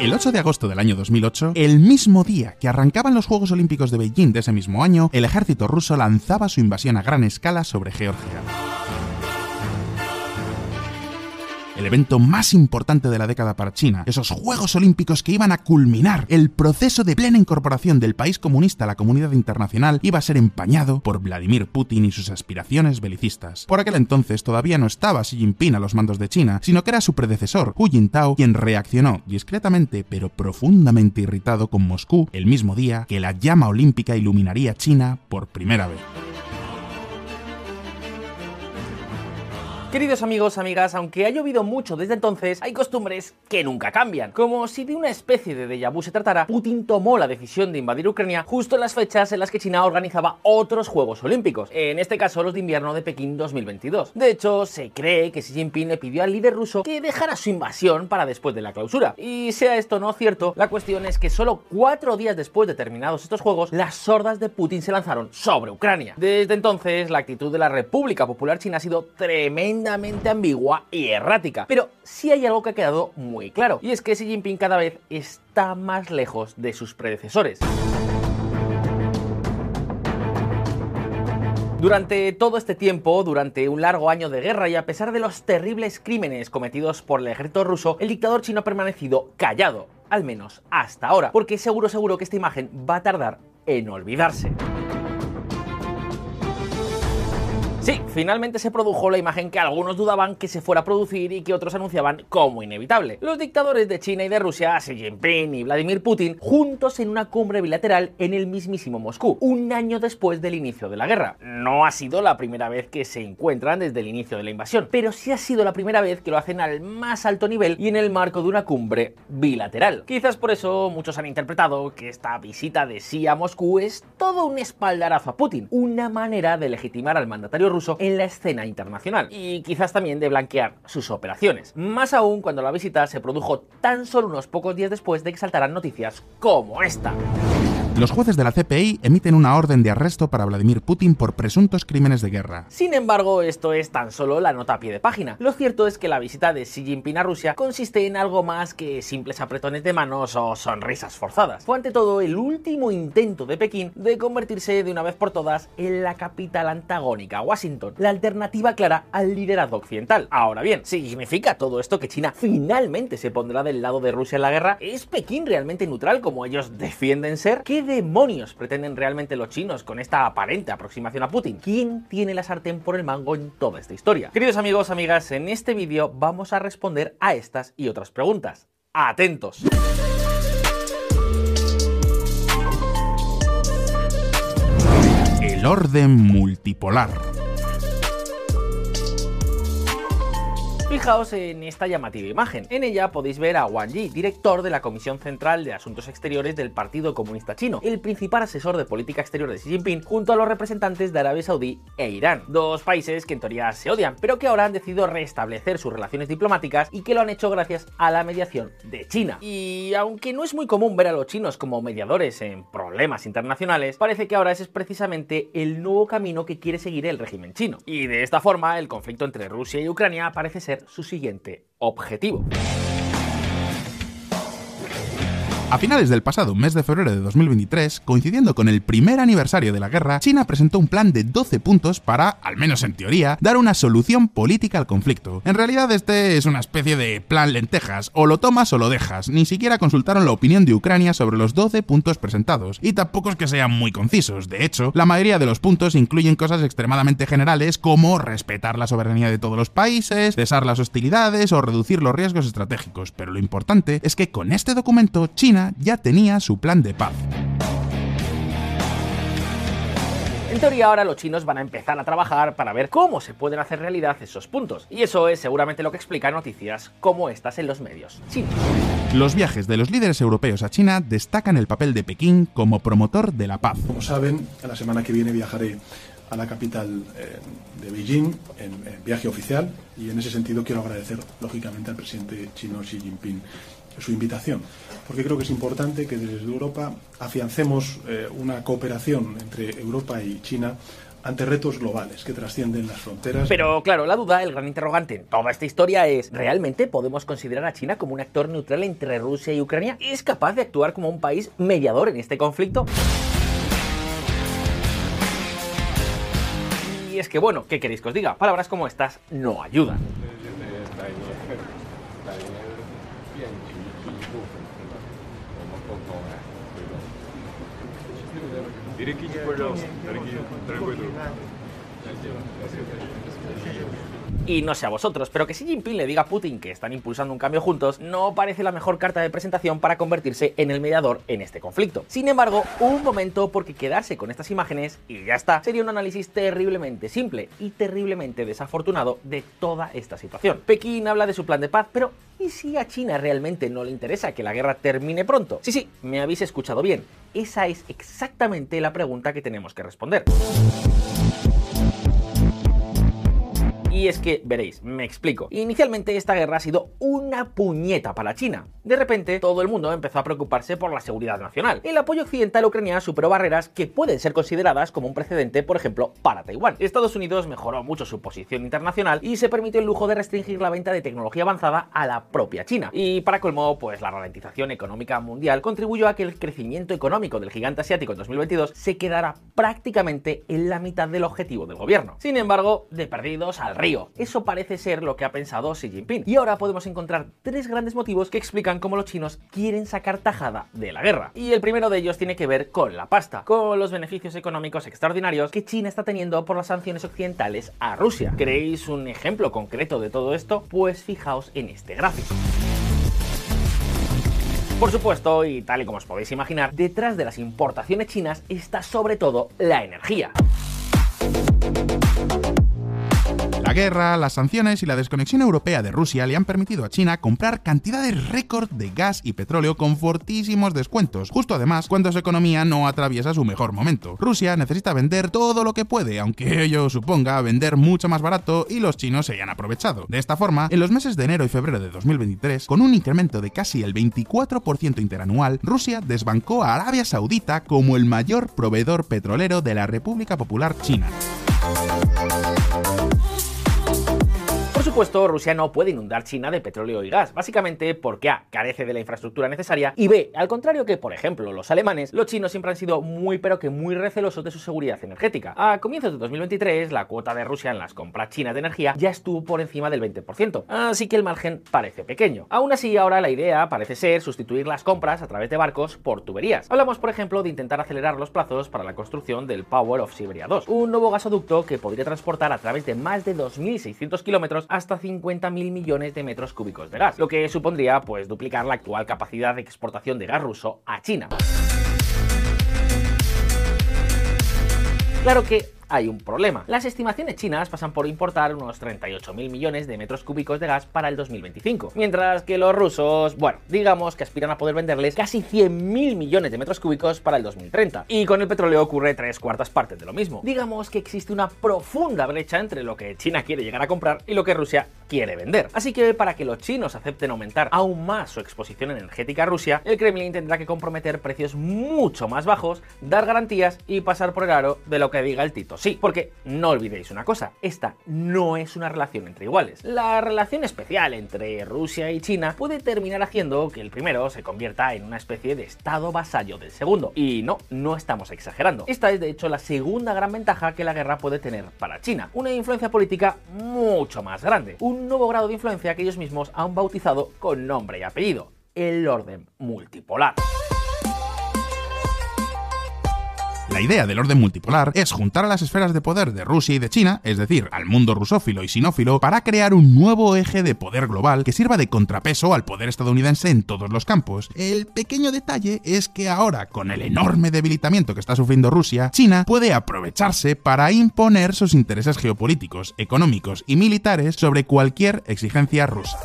El 8 de agosto del año 2008, el mismo día que arrancaban los Juegos Olímpicos de Beijing de ese mismo año, el ejército ruso lanzaba su invasión a gran escala sobre Georgia. El evento más importante de la década para China, esos Juegos Olímpicos que iban a culminar el proceso de plena incorporación del país comunista a la comunidad internacional, iba a ser empañado por Vladimir Putin y sus aspiraciones belicistas. Por aquel entonces todavía no estaba Xi Jinping a los mandos de China, sino que era su predecesor, Hu Jintao, quien reaccionó discretamente pero profundamente irritado con Moscú el mismo día que la llama olímpica iluminaría China por primera vez. Queridos amigos, amigas, aunque ha llovido mucho desde entonces, hay costumbres que nunca cambian. Como si de una especie de déjà vu se tratara, Putin tomó la decisión de invadir Ucrania justo en las fechas en las que China organizaba otros Juegos Olímpicos, en este caso los de invierno de Pekín 2022. De hecho, se cree que Xi Jinping le pidió al líder ruso que dejara su invasión para después de la clausura. Y sea esto no cierto, la cuestión es que solo cuatro días después de terminados estos Juegos, las sordas de Putin se lanzaron sobre Ucrania. Desde entonces, la actitud de la República Popular China ha sido tremenda ambigua y errática. Pero sí hay algo que ha quedado muy claro, y es que Xi Jinping cada vez está más lejos de sus predecesores. Durante todo este tiempo, durante un largo año de guerra y a pesar de los terribles crímenes cometidos por el ejército ruso, el dictador chino ha permanecido callado, al menos hasta ahora, porque seguro seguro que esta imagen va a tardar en olvidarse. Sí, finalmente se produjo la imagen que algunos dudaban que se fuera a producir y que otros anunciaban como inevitable. Los dictadores de China y de Rusia, Xi Jinping y Vladimir Putin, juntos en una cumbre bilateral en el mismísimo Moscú, un año después del inicio de la guerra. No ha sido la primera vez que se encuentran desde el inicio de la invasión, pero sí ha sido la primera vez que lo hacen al más alto nivel y en el marco de una cumbre bilateral. Quizás por eso muchos han interpretado que esta visita de Xi a Moscú es todo un espaldarazo a Putin, una manera de legitimar al mandatario ruso en la escena internacional y quizás también de blanquear sus operaciones. Más aún cuando la visita se produjo tan solo unos pocos días después de que saltaran noticias como esta. Los jueces de la CPI emiten una orden de arresto para Vladimir Putin por presuntos crímenes de guerra. Sin embargo, esto es tan solo la nota a pie de página. Lo cierto es que la visita de Xi Jinping a Rusia consiste en algo más que simples apretones de manos o sonrisas forzadas. Fue ante todo el último intento de Pekín de convertirse de una vez por todas en la capital antagónica, Washington, la alternativa clara al liderazgo occidental. Ahora bien, ¿significa todo esto que China finalmente se pondrá del lado de Rusia en la guerra? ¿Es Pekín realmente neutral como ellos defienden ser? ¿Qué demonios pretenden realmente los chinos con esta aparente aproximación a Putin? ¿Quién tiene la sartén por el mango en toda esta historia? Queridos amigos, amigas, en este vídeo vamos a responder a estas y otras preguntas. ¡Atentos! El orden multipolar. Fijaos en esta llamativa imagen. En ella podéis ver a Wang Yi, director de la Comisión Central de Asuntos Exteriores del Partido Comunista Chino, el principal asesor de política exterior de Xi Jinping, junto a los representantes de Arabia Saudí e Irán, dos países que en teoría se odian, pero que ahora han decidido restablecer sus relaciones diplomáticas y que lo han hecho gracias a la mediación de China. Y aunque no es muy común ver a los chinos como mediadores en problemas internacionales, parece que ahora ese es precisamente el nuevo camino que quiere seguir el régimen chino. Y de esta forma, el conflicto entre Rusia y Ucrania parece ser su siguiente objetivo. A finales del pasado mes de febrero de 2023, coincidiendo con el primer aniversario de la guerra, China presentó un plan de 12 puntos para, al menos en teoría, dar una solución política al conflicto. En realidad este es una especie de plan lentejas, o lo tomas o lo dejas, ni siquiera consultaron la opinión de Ucrania sobre los 12 puntos presentados, y tampoco es que sean muy concisos, de hecho, la mayoría de los puntos incluyen cosas extremadamente generales como respetar la soberanía de todos los países, cesar las hostilidades o reducir los riesgos estratégicos, pero lo importante es que con este documento China ya tenía su plan de paz. En teoría ahora los chinos van a empezar a trabajar para ver cómo se pueden hacer realidad esos puntos. Y eso es seguramente lo que explica noticias como estas en los medios chinos. Los viajes de los líderes europeos a China destacan el papel de Pekín como promotor de la paz. Como saben, la semana que viene viajaré a la capital eh, de Beijing en, en viaje oficial y en ese sentido quiero agradecer lógicamente al presidente chino Xi Jinping su invitación, porque creo que es importante que desde Europa afiancemos eh, una cooperación entre Europa y China ante retos globales que trascienden las fronteras. Pero claro, la duda, el gran interrogante en toda esta historia es, ¿realmente podemos considerar a China como un actor neutral entre Rusia y Ucrania? ¿Es capaz de actuar como un país mediador en este conflicto? Y es que bueno, ¿qué queréis que os diga? Palabras como estas no ayudan. 现局局部粉丝们，我们共同来推动。Перекиньте, пожалуйста, дорогие, дорогой друг. Y no sé a vosotros, pero que Xi Jinping le diga a Putin que están impulsando un cambio juntos no parece la mejor carta de presentación para convertirse en el mediador en este conflicto. Sin embargo, un momento porque quedarse con estas imágenes y ya está, sería un análisis terriblemente simple y terriblemente desafortunado de toda esta situación. Pekín habla de su plan de paz, pero ¿y si a China realmente no le interesa que la guerra termine pronto? Sí, sí, me habéis escuchado bien. Esa es exactamente la pregunta que tenemos que responder. Y es que, veréis, me explico. Inicialmente esta guerra ha sido una puñeta para China. De repente, todo el mundo empezó a preocuparse por la seguridad nacional. El apoyo occidental ucraniano superó barreras que pueden ser consideradas como un precedente, por ejemplo, para Taiwán. Estados Unidos mejoró mucho su posición internacional y se permitió el lujo de restringir la venta de tecnología avanzada a la propia China. Y para colmo, pues la ralentización económica mundial contribuyó a que el crecimiento económico del gigante asiático en 2022 se quedara prácticamente en la mitad del objetivo del gobierno. Sin embargo, de perdidos al río eso parece ser lo que ha pensado Xi Jinping. Y ahora podemos encontrar tres grandes motivos que explican cómo los chinos quieren sacar tajada de la guerra. Y el primero de ellos tiene que ver con la pasta, con los beneficios económicos extraordinarios que China está teniendo por las sanciones occidentales a Rusia. ¿Queréis un ejemplo concreto de todo esto? Pues fijaos en este gráfico. Por supuesto, y tal y como os podéis imaginar, detrás de las importaciones chinas está sobre todo la energía. La guerra, las sanciones y la desconexión europea de Rusia le han permitido a China comprar cantidades récord de gas y petróleo con fortísimos descuentos, justo además cuando su economía no atraviesa su mejor momento. Rusia necesita vender todo lo que puede, aunque ello suponga vender mucho más barato y los chinos se hayan aprovechado. De esta forma, en los meses de enero y febrero de 2023, con un incremento de casi el 24% interanual, Rusia desbancó a Arabia Saudita como el mayor proveedor petrolero de la República Popular China. Supuesto, Rusia no puede inundar China de petróleo y gas, básicamente porque A. carece de la infraestructura necesaria y B. al contrario que, por ejemplo, los alemanes, los chinos siempre han sido muy pero que muy recelosos de su seguridad energética. A comienzos de 2023, la cuota de Rusia en las compras chinas de energía ya estuvo por encima del 20%, así que el margen parece pequeño. Aún así, ahora la idea parece ser sustituir las compras a través de barcos por tuberías. Hablamos, por ejemplo, de intentar acelerar los plazos para la construcción del Power of Siberia 2, un nuevo gasoducto que podría transportar a través de más de 2.600 kilómetros hasta 50.000 millones de metros cúbicos de gas, lo que supondría pues duplicar la actual capacidad de exportación de gas ruso a China. Claro que hay un problema. Las estimaciones chinas pasan por importar unos 38.000 millones de metros cúbicos de gas para el 2025, mientras que los rusos, bueno, digamos que aspiran a poder venderles casi 100.000 millones de metros cúbicos para el 2030. Y con el petróleo ocurre tres cuartas partes de lo mismo. Digamos que existe una profunda brecha entre lo que China quiere llegar a comprar y lo que Rusia quiere vender. Así que para que los chinos acepten aumentar aún más su exposición energética a Rusia, el Kremlin tendrá que comprometer precios mucho más bajos, dar garantías y pasar por el aro de lo que diga el Tito sí, porque no olvidéis una cosa, esta no es una relación entre iguales. La relación especial entre Rusia y China puede terminar haciendo que el primero se convierta en una especie de estado vasallo del segundo. Y no, no estamos exagerando. Esta es de hecho la segunda gran ventaja que la guerra puede tener para China. Una influencia política mucho más grande. Un nuevo grado de influencia que ellos mismos han bautizado con nombre y apellido. El orden multipolar. La idea del orden multipolar es juntar a las esferas de poder de Rusia y de China, es decir, al mundo rusófilo y sinófilo, para crear un nuevo eje de poder global que sirva de contrapeso al poder estadounidense en todos los campos. El pequeño detalle es que ahora, con el enorme debilitamiento que está sufriendo Rusia, China puede aprovecharse para imponer sus intereses geopolíticos, económicos y militares sobre cualquier exigencia rusa.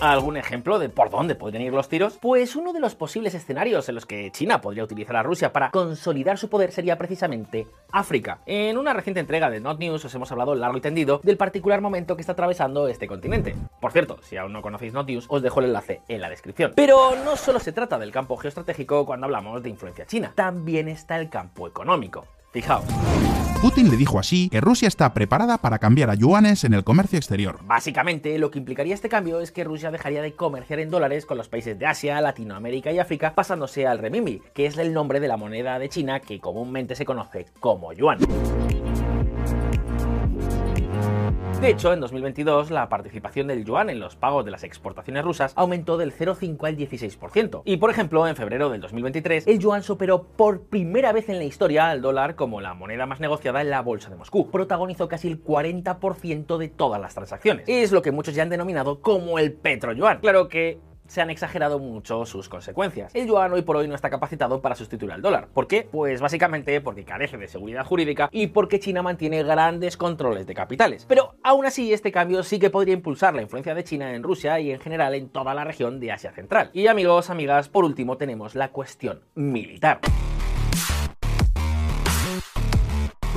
¿Algún ejemplo de por dónde podrían ir los tiros? Pues uno de los posibles escenarios en los que China podría utilizar a Rusia para consolidar su poder sería precisamente África. En una reciente entrega de Not News os hemos hablado largo y tendido del particular momento que está atravesando este continente. Por cierto, si aún no conocéis Not News, os dejo el enlace en la descripción. Pero no solo se trata del campo geoestratégico cuando hablamos de influencia china, también está el campo económico. Fijaos. Putin le dijo así que Rusia está preparada para cambiar a yuanes en el comercio exterior. Básicamente, lo que implicaría este cambio es que Rusia dejaría de comerciar en dólares con los países de Asia, Latinoamérica y África, pasándose al renminbi, que es el nombre de la moneda de China que comúnmente se conoce como yuan. De hecho, en 2022 la participación del yuan en los pagos de las exportaciones rusas aumentó del 0,5 al 16%. Y por ejemplo, en febrero del 2023, el yuan superó por primera vez en la historia al dólar como la moneda más negociada en la bolsa de Moscú. Protagonizó casi el 40% de todas las transacciones. Es lo que muchos ya han denominado como el petro-yuan. Claro que se han exagerado mucho sus consecuencias. El yuan hoy por hoy no está capacitado para sustituir al dólar. ¿Por qué? Pues básicamente porque carece de seguridad jurídica y porque China mantiene grandes controles de capitales. Pero aún así este cambio sí que podría impulsar la influencia de China en Rusia y en general en toda la región de Asia Central. Y amigos, amigas, por último tenemos la cuestión militar.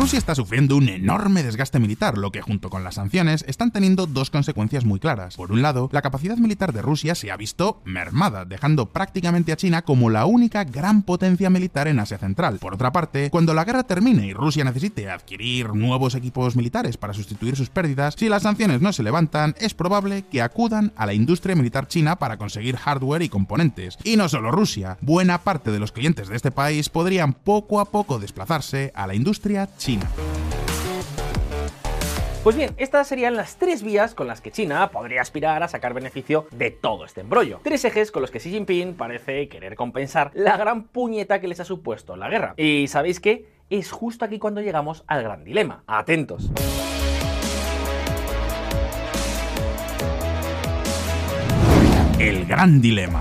Rusia está sufriendo un enorme desgaste militar, lo que junto con las sanciones están teniendo dos consecuencias muy claras. Por un lado, la capacidad militar de Rusia se ha visto mermada, dejando prácticamente a China como la única gran potencia militar en Asia Central. Por otra parte, cuando la guerra termine y Rusia necesite adquirir nuevos equipos militares para sustituir sus pérdidas, si las sanciones no se levantan, es probable que acudan a la industria militar china para conseguir hardware y componentes. Y no solo Rusia, buena parte de los clientes de este país podrían poco a poco desplazarse a la industria china. Pues bien, estas serían las tres vías con las que China podría aspirar a sacar beneficio de todo este embrollo. Tres ejes con los que Xi Jinping parece querer compensar la gran puñeta que les ha supuesto la guerra. Y ¿sabéis qué? Es justo aquí cuando llegamos al gran dilema. Atentos. El gran dilema.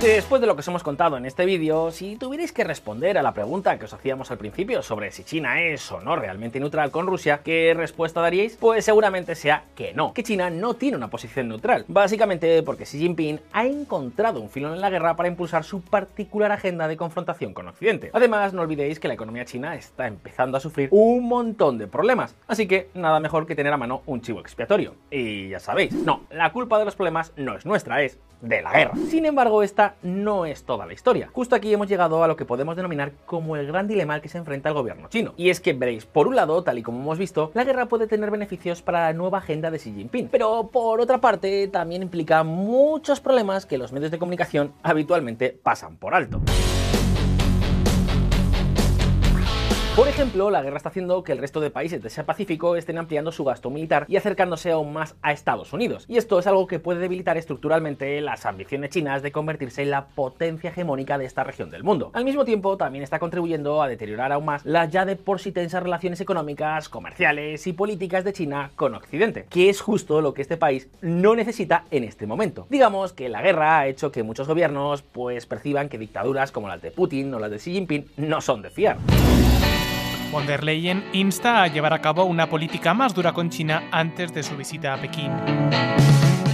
Después de lo que os hemos contado en este vídeo, si tuvierais que responder a la pregunta que os hacíamos al principio sobre si China es o no realmente neutral con Rusia, ¿qué respuesta daríais? Pues seguramente sea que no, que China no tiene una posición neutral, básicamente porque Xi Jinping ha encontrado un filón en la guerra para impulsar su particular agenda de confrontación con Occidente. Además, no olvidéis que la economía china está empezando a sufrir un montón de problemas, así que nada mejor que tener a mano un chivo expiatorio. Y ya sabéis, no, la culpa de los problemas no es nuestra, es de la guerra. Sin embargo, esta no es toda la historia. Justo aquí hemos llegado a lo que podemos denominar como el gran dilema al que se enfrenta el gobierno chino. Y es que veréis, por un lado, tal y como hemos visto, la guerra puede tener beneficios para la nueva agenda de Xi Jinping, pero por otra parte también implica muchos problemas que los medios de comunicación habitualmente pasan por alto. Por ejemplo, la guerra está haciendo que el resto de países de Asia Pacífico estén ampliando su gasto militar y acercándose aún más a Estados Unidos. Y esto es algo que puede debilitar estructuralmente las ambiciones chinas de convertirse en la potencia hegemónica de esta región del mundo. Al mismo tiempo, también está contribuyendo a deteriorar aún más las ya de por sí tensas relaciones económicas, comerciales y políticas de China con Occidente, que es justo lo que este país no necesita en este momento. Digamos que la guerra ha hecho que muchos gobiernos pues perciban que dictaduras como las de Putin o las de Xi Jinping no son de fiar. Von der Leyen insta a llevar a cabo una política más dura con China antes de su visita a Pekín.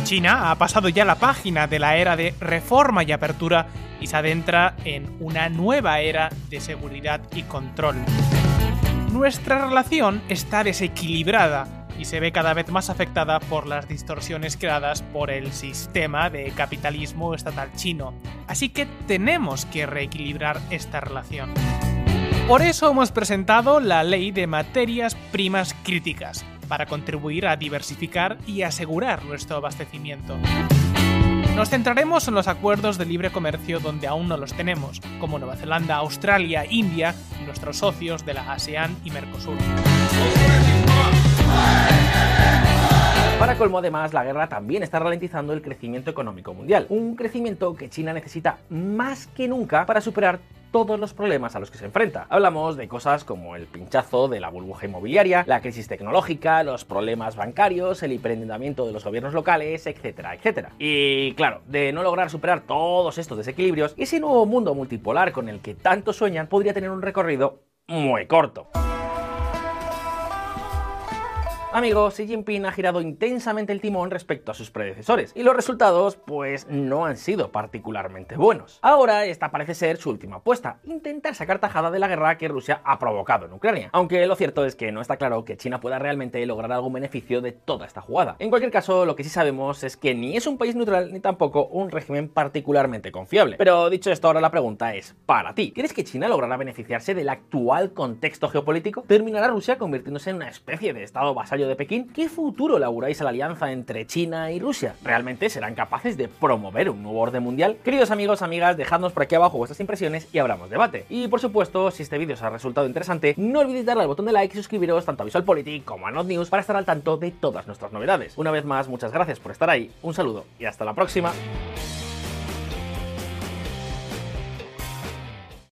China ha pasado ya la página de la era de reforma y apertura y se adentra en una nueva era de seguridad y control. Nuestra relación está desequilibrada y se ve cada vez más afectada por las distorsiones creadas por el sistema de capitalismo estatal chino. Así que tenemos que reequilibrar esta relación. Por eso hemos presentado la Ley de Materias Primas Críticas, para contribuir a diversificar y asegurar nuestro abastecimiento. Nos centraremos en los acuerdos de libre comercio donde aún no los tenemos, como Nueva Zelanda, Australia, India y nuestros socios de la ASEAN y Mercosur. Para colmo, además, la guerra también está ralentizando el crecimiento económico mundial, un crecimiento que China necesita más que nunca para superar todos los problemas a los que se enfrenta. Hablamos de cosas como el pinchazo de la burbuja inmobiliaria, la crisis tecnológica, los problemas bancarios, el hiperendeudamiento de los gobiernos locales, etcétera, etcétera. Y claro, de no lograr superar todos estos desequilibrios, ese nuevo mundo multipolar con el que tanto sueñan podría tener un recorrido muy corto. Amigos, Xi Jinping ha girado intensamente el timón respecto a sus predecesores, y los resultados, pues, no han sido particularmente buenos. Ahora, esta parece ser su última apuesta, intentar sacar tajada de la guerra que Rusia ha provocado en Ucrania. Aunque lo cierto es que no está claro que China pueda realmente lograr algún beneficio de toda esta jugada. En cualquier caso, lo que sí sabemos es que ni es un país neutral ni tampoco un régimen particularmente confiable. Pero dicho esto, ahora la pregunta es, para ti, ¿crees que China logrará beneficiarse del actual contexto geopolítico? ¿Terminará Rusia convirtiéndose en una especie de estado vasallo de Pekín? ¿Qué futuro le auguráis a la alianza entre China y Rusia? ¿Realmente serán capaces de promover un nuevo orden mundial? Queridos amigos, amigas, dejadnos por aquí abajo vuestras impresiones y abramos debate. Y por supuesto, si este vídeo os ha resultado interesante, no olvidéis darle al botón de like y suscribiros tanto a VisualPolitik como a Not News para estar al tanto de todas nuestras novedades. Una vez más, muchas gracias por estar ahí, un saludo y hasta la próxima.